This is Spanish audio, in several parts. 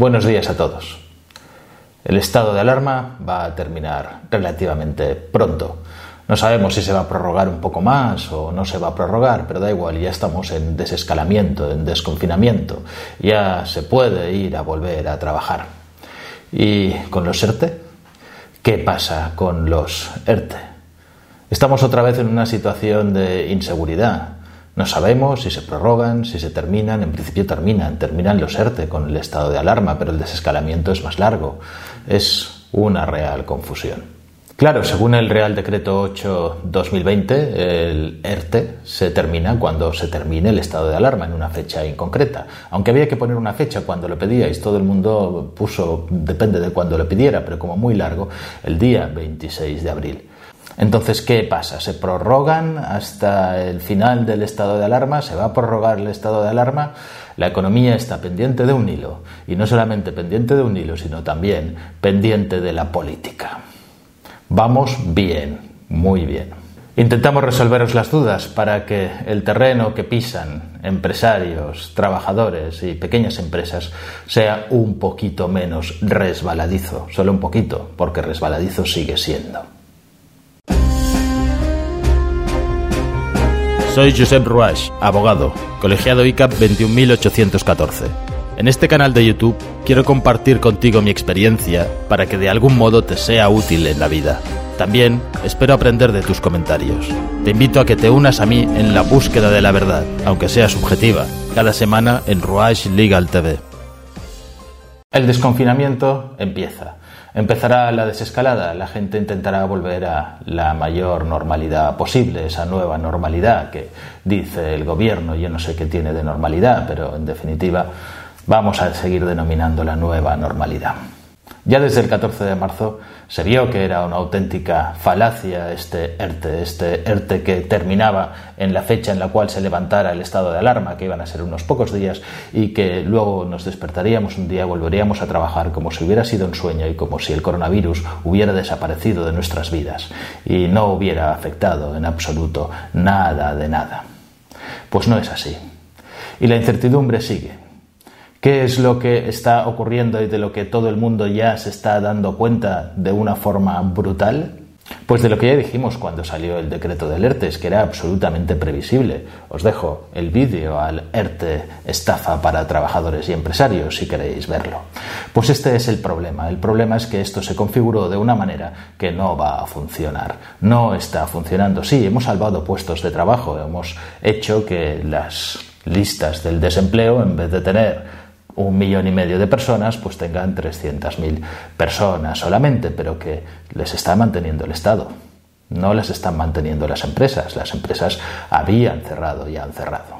Buenos días a todos. El estado de alarma va a terminar relativamente pronto. No sabemos si se va a prorrogar un poco más o no se va a prorrogar, pero da igual, ya estamos en desescalamiento, en desconfinamiento. Ya se puede ir a volver a trabajar. ¿Y con los ERTE? ¿Qué pasa con los ERTE? Estamos otra vez en una situación de inseguridad. No sabemos si se prorrogan, si se terminan, en principio terminan, terminan los ERTE con el estado de alarma, pero el desescalamiento es más largo. Es una real confusión. Claro, según el Real Decreto 8-2020, el ERTE se termina cuando se termine el estado de alarma, en una fecha inconcreta. Aunque había que poner una fecha cuando lo pedíais, todo el mundo puso, depende de cuándo lo pidiera, pero como muy largo, el día 26 de abril. Entonces, ¿qué pasa? ¿Se prorrogan hasta el final del estado de alarma? ¿Se va a prorrogar el estado de alarma? La economía está pendiente de un hilo, y no solamente pendiente de un hilo, sino también pendiente de la política. Vamos bien, muy bien. Intentamos resolveros las dudas para que el terreno que pisan empresarios, trabajadores y pequeñas empresas sea un poquito menos resbaladizo, solo un poquito, porque resbaladizo sigue siendo. Soy Josep Ruach, abogado, colegiado ICAP 21814. En este canal de YouTube quiero compartir contigo mi experiencia para que de algún modo te sea útil en la vida. También espero aprender de tus comentarios. Te invito a que te unas a mí en la búsqueda de la verdad, aunque sea subjetiva, cada semana en Ruach Legal TV. El desconfinamiento empieza. Empezará la desescalada, la gente intentará volver a la mayor normalidad posible, esa nueva normalidad que dice el gobierno, yo no sé qué tiene de normalidad, pero en definitiva vamos a seguir denominando la nueva normalidad. Ya desde el 14 de marzo se vio que era una auténtica falacia este ERTE, este ERTE que terminaba en la fecha en la cual se levantara el estado de alarma, que iban a ser unos pocos días, y que luego nos despertaríamos un día, volveríamos a trabajar como si hubiera sido un sueño y como si el coronavirus hubiera desaparecido de nuestras vidas y no hubiera afectado en absoluto nada de nada. Pues no es así. Y la incertidumbre sigue. ¿Qué es lo que está ocurriendo y de lo que todo el mundo ya se está dando cuenta de una forma brutal? Pues de lo que ya dijimos cuando salió el decreto del ERTE, es que era absolutamente previsible. Os dejo el vídeo al ERTE estafa para trabajadores y empresarios si queréis verlo. Pues este es el problema. El problema es que esto se configuró de una manera que no va a funcionar. No está funcionando. Sí, hemos salvado puestos de trabajo, hemos hecho que las listas del desempleo, en vez de tener un millón y medio de personas, pues tengan 300.000 personas solamente, pero que les está manteniendo el Estado. No las están manteniendo las empresas. Las empresas habían cerrado y han cerrado.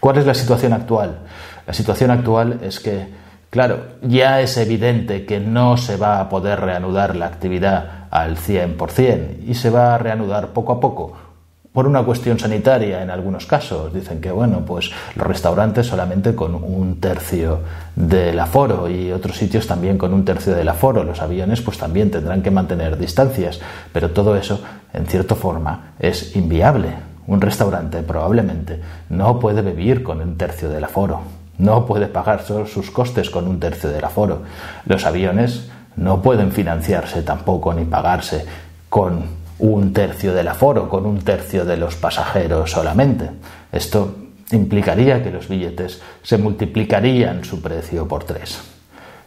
¿Cuál es la situación actual? La situación actual es que, claro, ya es evidente que no se va a poder reanudar la actividad al 100% y se va a reanudar poco a poco por una cuestión sanitaria en algunos casos. Dicen que, bueno, pues los restaurantes solamente con un tercio del aforo y otros sitios también con un tercio del aforo. Los aviones pues también tendrán que mantener distancias, pero todo eso, en cierta forma, es inviable. Un restaurante probablemente no puede vivir con un tercio del aforo, no puede pagar sus costes con un tercio del aforo. Los aviones no pueden financiarse tampoco ni pagarse con un tercio del aforo, con un tercio de los pasajeros solamente. Esto implicaría que los billetes se multiplicarían su precio por tres.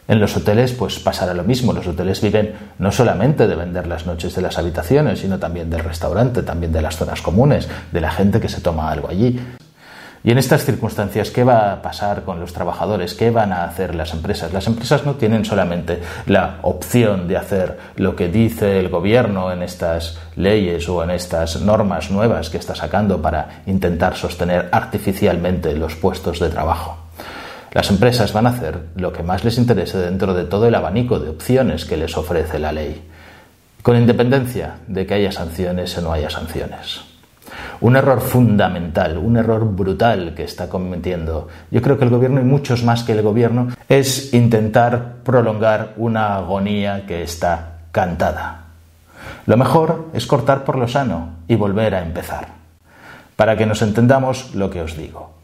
En los hoteles pues pasará lo mismo. Los hoteles viven no solamente de vender las noches de las habitaciones, sino también del restaurante, también de las zonas comunes, de la gente que se toma algo allí. Y en estas circunstancias, ¿qué va a pasar con los trabajadores? ¿Qué van a hacer las empresas? Las empresas no tienen solamente la opción de hacer lo que dice el gobierno en estas leyes o en estas normas nuevas que está sacando para intentar sostener artificialmente los puestos de trabajo. Las empresas van a hacer lo que más les interese dentro de todo el abanico de opciones que les ofrece la ley, con independencia de que haya sanciones o no haya sanciones. Un error fundamental, un error brutal que está cometiendo, yo creo que el gobierno y muchos más que el gobierno, es intentar prolongar una agonía que está cantada. Lo mejor es cortar por lo sano y volver a empezar. Para que nos entendamos lo que os digo.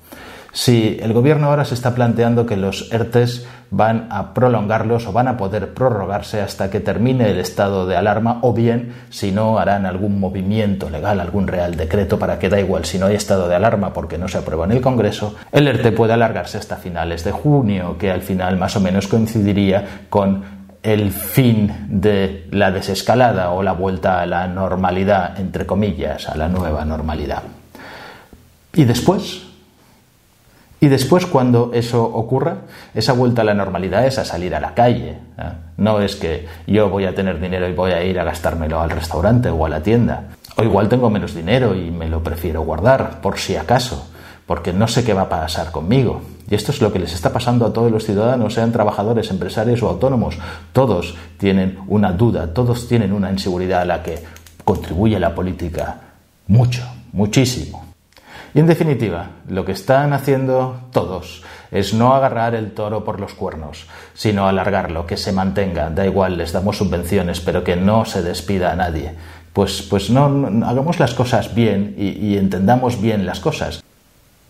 Si el gobierno ahora se está planteando que los ERTES van a prolongarlos o van a poder prorrogarse hasta que termine el estado de alarma o bien si no harán algún movimiento legal, algún real decreto para que da igual si no hay estado de alarma porque no se aprueba en el Congreso, el ERTE puede alargarse hasta finales de junio, que al final más o menos coincidiría con el fin de la desescalada o la vuelta a la normalidad, entre comillas, a la nueva normalidad. Y después, y después, cuando eso ocurra, esa vuelta a la normalidad es a salir a la calle. ¿eh? No es que yo voy a tener dinero y voy a ir a gastármelo al restaurante o a la tienda. O igual tengo menos dinero y me lo prefiero guardar, por si acaso, porque no sé qué va a pasar conmigo. Y esto es lo que les está pasando a todos los ciudadanos, sean trabajadores, empresarios o autónomos. Todos tienen una duda, todos tienen una inseguridad a la que contribuye la política mucho, muchísimo. En definitiva, lo que están haciendo todos es no agarrar el toro por los cuernos, sino alargarlo, que se mantenga, da igual, les damos subvenciones, pero que no se despida a nadie. Pues, pues no, hagamos las cosas bien y entendamos bien las cosas.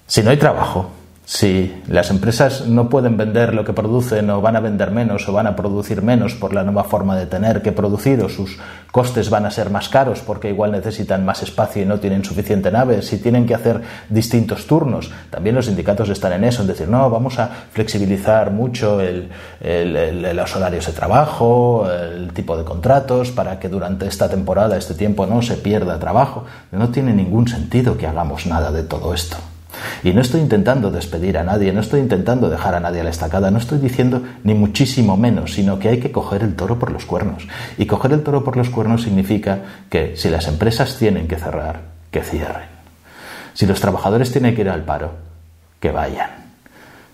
Si no hay trabajo, si las empresas no pueden vender lo que producen o van a vender menos o van a producir menos por la nueva forma de tener que producir o sus costes van a ser más caros porque igual necesitan más espacio y no tienen suficiente nave, si tienen que hacer distintos turnos, también los sindicatos están en eso, en decir, no, vamos a flexibilizar mucho los horarios de trabajo, el tipo de contratos para que durante esta temporada, este tiempo no se pierda trabajo. No tiene ningún sentido que hagamos nada de todo esto. Y no estoy intentando despedir a nadie, no estoy intentando dejar a nadie a la estacada, no estoy diciendo ni muchísimo menos, sino que hay que coger el toro por los cuernos. Y coger el toro por los cuernos significa que si las empresas tienen que cerrar, que cierren. Si los trabajadores tienen que ir al paro, que vayan.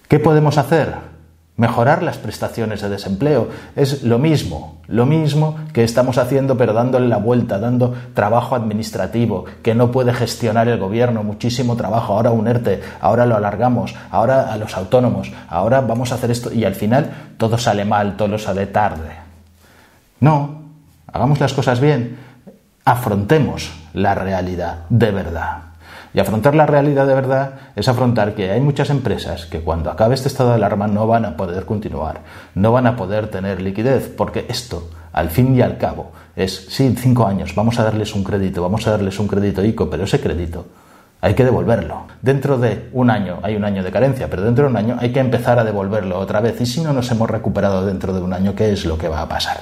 ¿Qué podemos hacer? Mejorar las prestaciones de desempleo es lo mismo, lo mismo que estamos haciendo pero dándole la vuelta, dando trabajo administrativo que no puede gestionar el gobierno, muchísimo trabajo, ahora un ERTE, ahora lo alargamos, ahora a los autónomos, ahora vamos a hacer esto y al final todo sale mal, todo sale tarde. No, hagamos las cosas bien, afrontemos la realidad de verdad. Y afrontar la realidad de verdad es afrontar que hay muchas empresas que cuando acabe este estado de alarma no van a poder continuar, no van a poder tener liquidez, porque esto, al fin y al cabo, es, sí, cinco años, vamos a darles un crédito, vamos a darles un crédito ICO, pero ese crédito hay que devolverlo. Dentro de un año hay un año de carencia, pero dentro de un año hay que empezar a devolverlo otra vez. Y si no nos hemos recuperado dentro de un año, ¿qué es lo que va a pasar?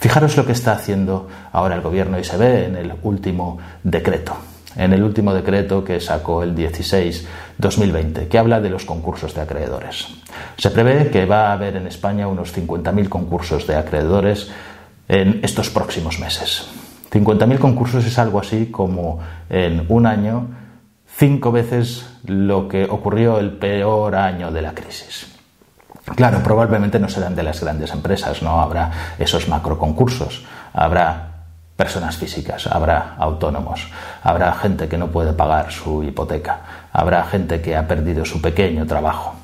Fijaros lo que está haciendo ahora el gobierno y se ve en el último decreto en el último decreto que sacó el 16-2020, que habla de los concursos de acreedores. Se prevé que va a haber en España unos 50.000 concursos de acreedores en estos próximos meses. 50.000 concursos es algo así como en un año cinco veces lo que ocurrió el peor año de la crisis. Claro, probablemente no serán de las grandes empresas, no habrá esos macro concursos, habrá personas físicas, habrá autónomos, habrá gente que no puede pagar su hipoteca, habrá gente que ha perdido su pequeño trabajo.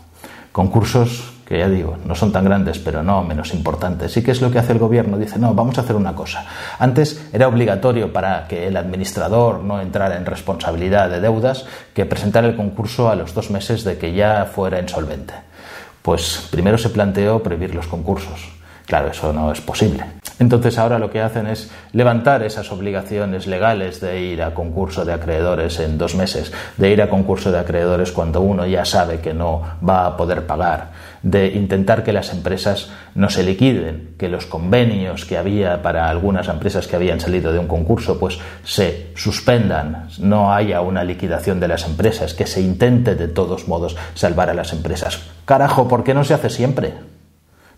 Concursos que ya digo, no son tan grandes, pero no menos importantes. ¿Y qué es lo que hace el gobierno? Dice, no, vamos a hacer una cosa. Antes era obligatorio para que el administrador no entrara en responsabilidad de deudas que presentara el concurso a los dos meses de que ya fuera insolvente. Pues primero se planteó prohibir los concursos Claro, eso no es posible. Entonces ahora lo que hacen es levantar esas obligaciones legales de ir a concurso de acreedores en dos meses, de ir a concurso de acreedores cuando uno ya sabe que no va a poder pagar, de intentar que las empresas no se liquiden, que los convenios que había para algunas empresas que habían salido de un concurso pues se suspendan, no haya una liquidación de las empresas, que se intente de todos modos salvar a las empresas. Carajo, ¿por qué no se hace siempre?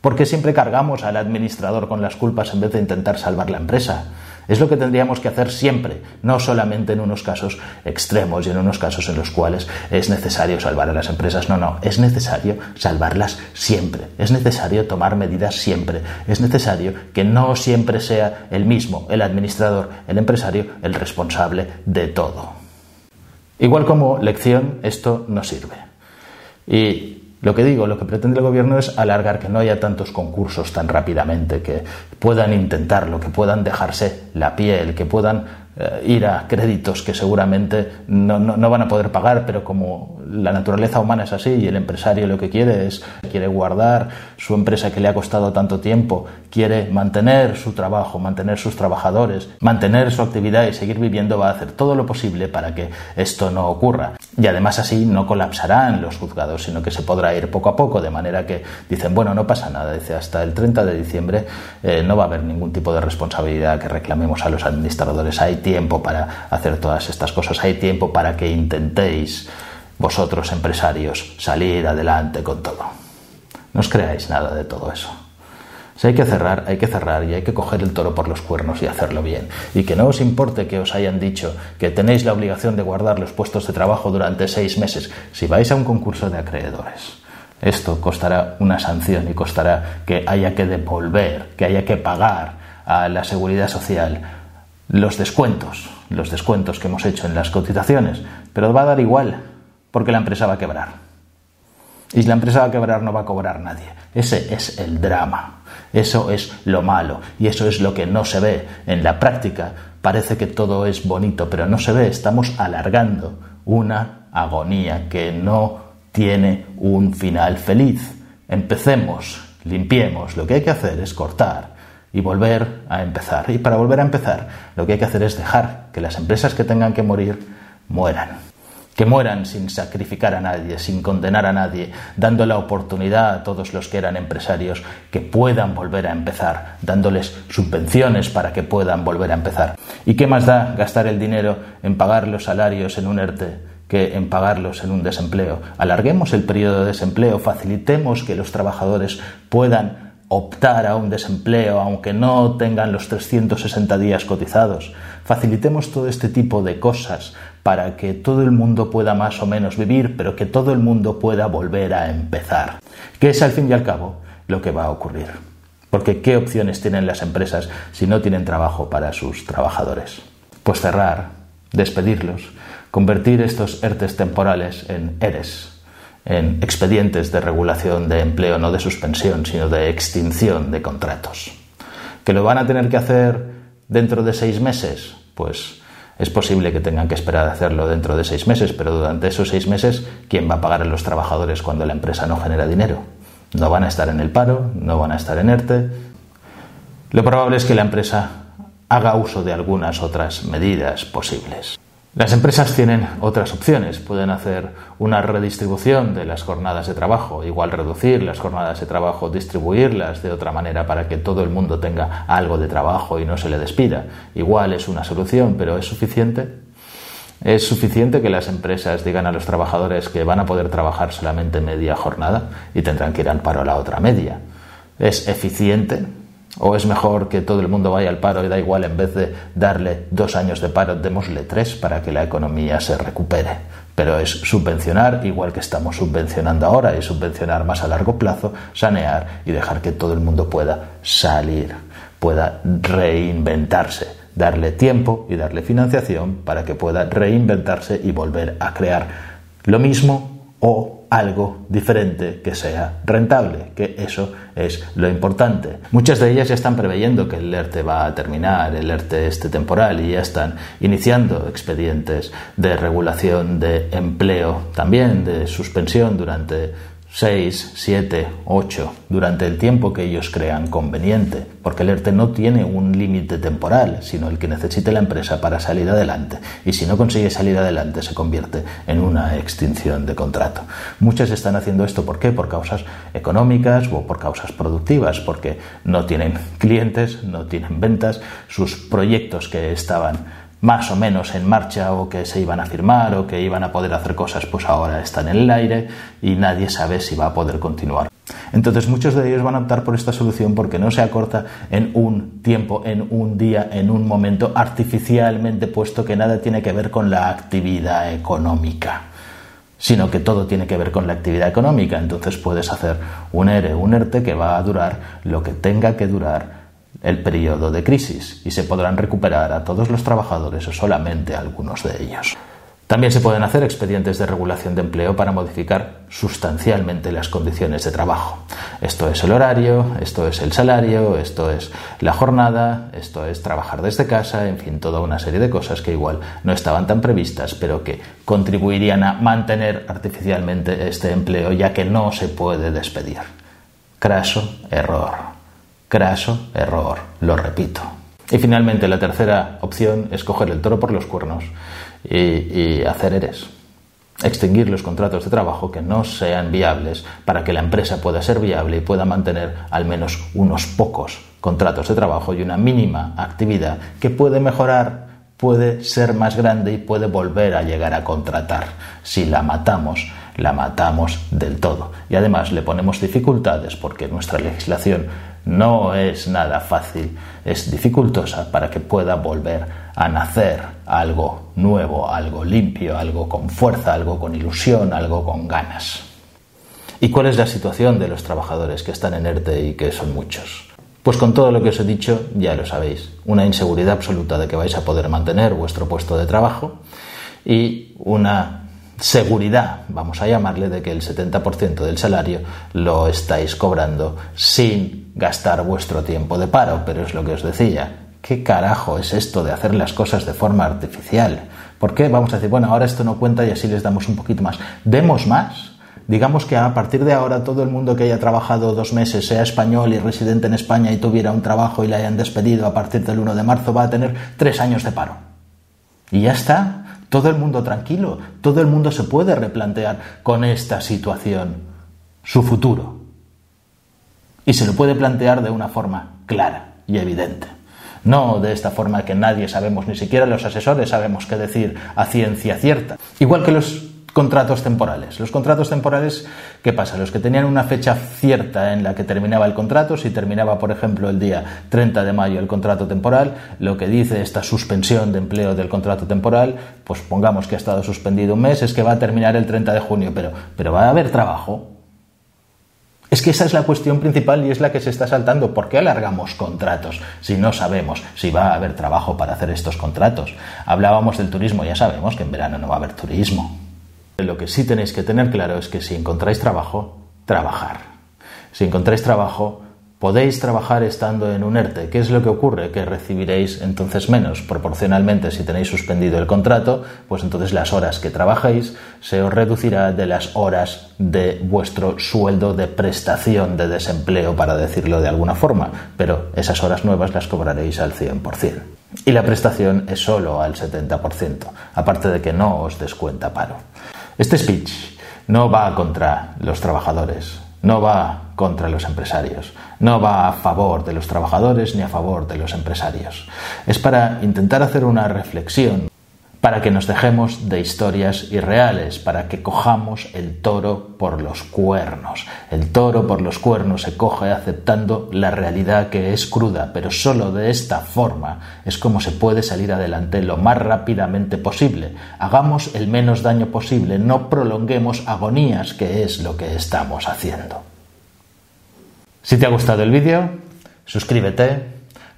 ¿Por qué siempre cargamos al administrador con las culpas en vez de intentar salvar la empresa? Es lo que tendríamos que hacer siempre, no solamente en unos casos extremos y en unos casos en los cuales es necesario salvar a las empresas. No, no, es necesario salvarlas siempre. Es necesario tomar medidas siempre. Es necesario que no siempre sea el mismo, el administrador, el empresario, el responsable de todo. Igual como lección, esto no sirve. Y lo que digo, lo que pretende el gobierno es alargar que no haya tantos concursos tan rápidamente, que puedan intentarlo, que puedan dejarse la piel, que puedan eh, ir a créditos que seguramente no, no, van a poder pagar, pero como la naturaleza humana es así y el empresario lo que quiere es, quiere guardar su empresa que le ha costado tanto tiempo, quiere mantener su trabajo, mantener sus trabajadores, mantener su actividad y seguir viviendo, va a hacer todo lo posible para que esto no ocurra. Y además así no colapsarán los juzgados, sino que se podrá ir poco a poco, de manera que dicen, bueno, no pasa nada, dice, hasta el 30 de diciembre eh, no va a haber ningún tipo de responsabilidad que reclamemos a los administradores. Hay tiempo para hacer todas estas cosas, hay tiempo para que intentéis vosotros empresarios salir adelante con todo. No os creáis nada de todo eso. Si hay que cerrar, hay que cerrar y hay que coger el toro por los cuernos y hacerlo bien. Y que no os importe que os hayan dicho que tenéis la obligación de guardar los puestos de trabajo durante seis meses si vais a un concurso de acreedores. Esto costará una sanción y costará que haya que devolver, que haya que pagar a la seguridad social los descuentos, los descuentos que hemos hecho en las cotizaciones, pero va a dar igual, porque la empresa va a quebrar. Y si la empresa va a quebrar no va a cobrar nadie. Ese es el drama. Eso es lo malo y eso es lo que no se ve. En la práctica parece que todo es bonito, pero no se ve. Estamos alargando una agonía que no tiene un final feliz. Empecemos, limpiemos. Lo que hay que hacer es cortar y volver a empezar. Y para volver a empezar, lo que hay que hacer es dejar que las empresas que tengan que morir mueran que mueran sin sacrificar a nadie, sin condenar a nadie, dando la oportunidad a todos los que eran empresarios que puedan volver a empezar, dándoles subvenciones para que puedan volver a empezar. ¿Y qué más da gastar el dinero en pagar los salarios en un ERTE que en pagarlos en un desempleo? Alarguemos el periodo de desempleo, facilitemos que los trabajadores puedan optar a un desempleo aunque no tengan los 360 días cotizados. Facilitemos todo este tipo de cosas para que todo el mundo pueda más o menos vivir, pero que todo el mundo pueda volver a empezar. Que es al fin y al cabo lo que va a ocurrir. Porque ¿qué opciones tienen las empresas si no tienen trabajo para sus trabajadores? Pues cerrar, despedirlos, convertir estos ERTES temporales en ERES, en expedientes de regulación de empleo, no de suspensión, sino de extinción de contratos. ¿Que lo van a tener que hacer dentro de seis meses? Pues es posible que tengan que esperar a hacerlo dentro de seis meses, pero durante esos seis meses, ¿quién va a pagar a los trabajadores cuando la empresa no genera dinero? No van a estar en el paro, no van a estar en ERTE. Lo probable es que la empresa haga uso de algunas otras medidas posibles. Las empresas tienen otras opciones. Pueden hacer una redistribución de las jornadas de trabajo, igual reducir las jornadas de trabajo, distribuirlas de otra manera para que todo el mundo tenga algo de trabajo y no se le despida. Igual es una solución, pero ¿es suficiente? ¿Es suficiente que las empresas digan a los trabajadores que van a poder trabajar solamente media jornada y tendrán que ir al paro a la otra media? ¿Es eficiente? ¿O es mejor que todo el mundo vaya al paro y da igual, en vez de darle dos años de paro, démosle tres para que la economía se recupere? Pero es subvencionar, igual que estamos subvencionando ahora, y subvencionar más a largo plazo, sanear y dejar que todo el mundo pueda salir, pueda reinventarse, darle tiempo y darle financiación para que pueda reinventarse y volver a crear lo mismo o algo diferente que sea rentable, que eso es lo importante. Muchas de ellas ya están preveyendo que el ERTE va a terminar, el ERTE este temporal, y ya están iniciando expedientes de regulación de empleo, también de suspensión durante 6, 7, 8, durante el tiempo que ellos crean conveniente, porque el ERTE no tiene un límite temporal, sino el que necesite la empresa para salir adelante, y si no consigue salir adelante se convierte en una extinción de contrato. Muchas están haciendo esto, ¿por qué? Por causas económicas o por causas productivas, porque no tienen clientes, no tienen ventas, sus proyectos que estaban más o menos en marcha o que se iban a firmar o que iban a poder hacer cosas, pues ahora están en el aire y nadie sabe si va a poder continuar. Entonces muchos de ellos van a optar por esta solución porque no se acorta en un tiempo, en un día, en un momento artificialmente puesto que nada tiene que ver con la actividad económica sino que todo tiene que ver con la actividad económica. Entonces puedes hacer un ERE, un ERTE que va a durar lo que tenga que durar el periodo de crisis y se podrán recuperar a todos los trabajadores o solamente a algunos de ellos. También se pueden hacer expedientes de regulación de empleo para modificar sustancialmente las condiciones de trabajo. Esto es el horario, esto es el salario, esto es la jornada, esto es trabajar desde casa, en fin, toda una serie de cosas que igual no estaban tan previstas, pero que contribuirían a mantener artificialmente este empleo ya que no se puede despedir. Craso error. Craso error, lo repito. Y finalmente la tercera opción es coger el toro por los cuernos y, hacer eres. Extinguir los contratos de trabajo que no sean viables para que la empresa pueda ser viable y pueda mantener al menos unos pocos contratos de trabajo y una mínima actividad que puede mejorar, puede ser más grande y puede volver a llegar a contratar. Si la matamos, la matamos del todo. Y además le ponemos dificultades porque nuestra legislación no es nada fácil, es dificultosa para que pueda volver a nacer algo nuevo, algo limpio, algo con fuerza, algo con ilusión, algo con ganas. ¿Y cuál es la situación de los trabajadores que están en ERTE y que son muchos? Pues con todo lo que os he dicho ya lo sabéis, una inseguridad absoluta de que vais a poder mantener vuestro puesto de trabajo y una seguridad, vamos a llamarle, de que el 70% del salario lo estáis cobrando sin gastar vuestro tiempo de paro, pero es lo que os decía. ¿Qué carajo es esto de hacer las cosas de forma artificial? ¿Por qué vamos a decir, bueno, ahora esto no cuenta y así les damos un poquito más? Demos más. Digamos que a partir de ahora todo el mundo que haya trabajado dos meses, sea español y residente en España y tuviera un trabajo y le hayan despedido a partir del 1 de marzo, va a tener tres años de paro. Y ya está. Todo el mundo tranquilo. Todo el mundo se puede replantear con esta situación su futuro y se lo puede plantear de una forma clara y evidente. No de esta forma que nadie sabemos, ni siquiera los asesores sabemos qué decir a ciencia cierta. Igual que los contratos temporales. Los contratos temporales, ¿qué pasa? Los que tenían una fecha cierta en la que terminaba el contrato, si terminaba, por ejemplo, el día 30 de mayo el contrato temporal, lo que dice esta suspensión de empleo del contrato temporal, pues pongamos que ha estado suspendido un mes, es que va a terminar el 30 de junio, pero, pero va a haber trabajo. Es que esa es la cuestión principal y es la que se está saltando. ¿Por qué alargamos contratos si no sabemos si va a haber trabajo para hacer estos contratos? Hablábamos del turismo, ya sabemos que en verano no va a haber turismo. Lo que sí tenéis que tener claro es que si encontráis trabajo, trabajar. Si encontráis trabajo, Podéis trabajar estando en un ERTE. ¿Qué es lo que ocurre? Que recibiréis entonces menos. Proporcionalmente, si tenéis suspendido el contrato, pues entonces las horas que trabajéis se os reducirá de las horas de vuestro sueldo de prestación de desempleo, para decirlo de alguna forma. Pero esas horas nuevas las cobraréis al 100%. Y la prestación es solo al 70%, aparte de que no os descuenta paro. Este speech no va contra los trabajadores, no va contra los empresarios, no va a favor de los trabajadores ni a favor de los empresarios. Es para intentar hacer una reflexión para que nos dejemos de historias irreales, para que cojamos el toro por los cuernos. El toro por los cuernos se coge aceptando la realidad que es cruda, pero solo de esta forma es como se puede salir adelante lo más rápidamente posible. Hagamos el menos daño posible, no prolonguemos agonías, que es lo que estamos haciendo. Si te ha gustado el vídeo, suscríbete,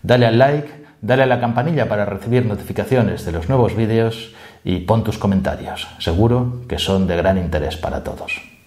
dale al like, dale a la campanilla para recibir notificaciones de los nuevos vídeos y pon tus comentarios. Seguro que son de gran interés para todos.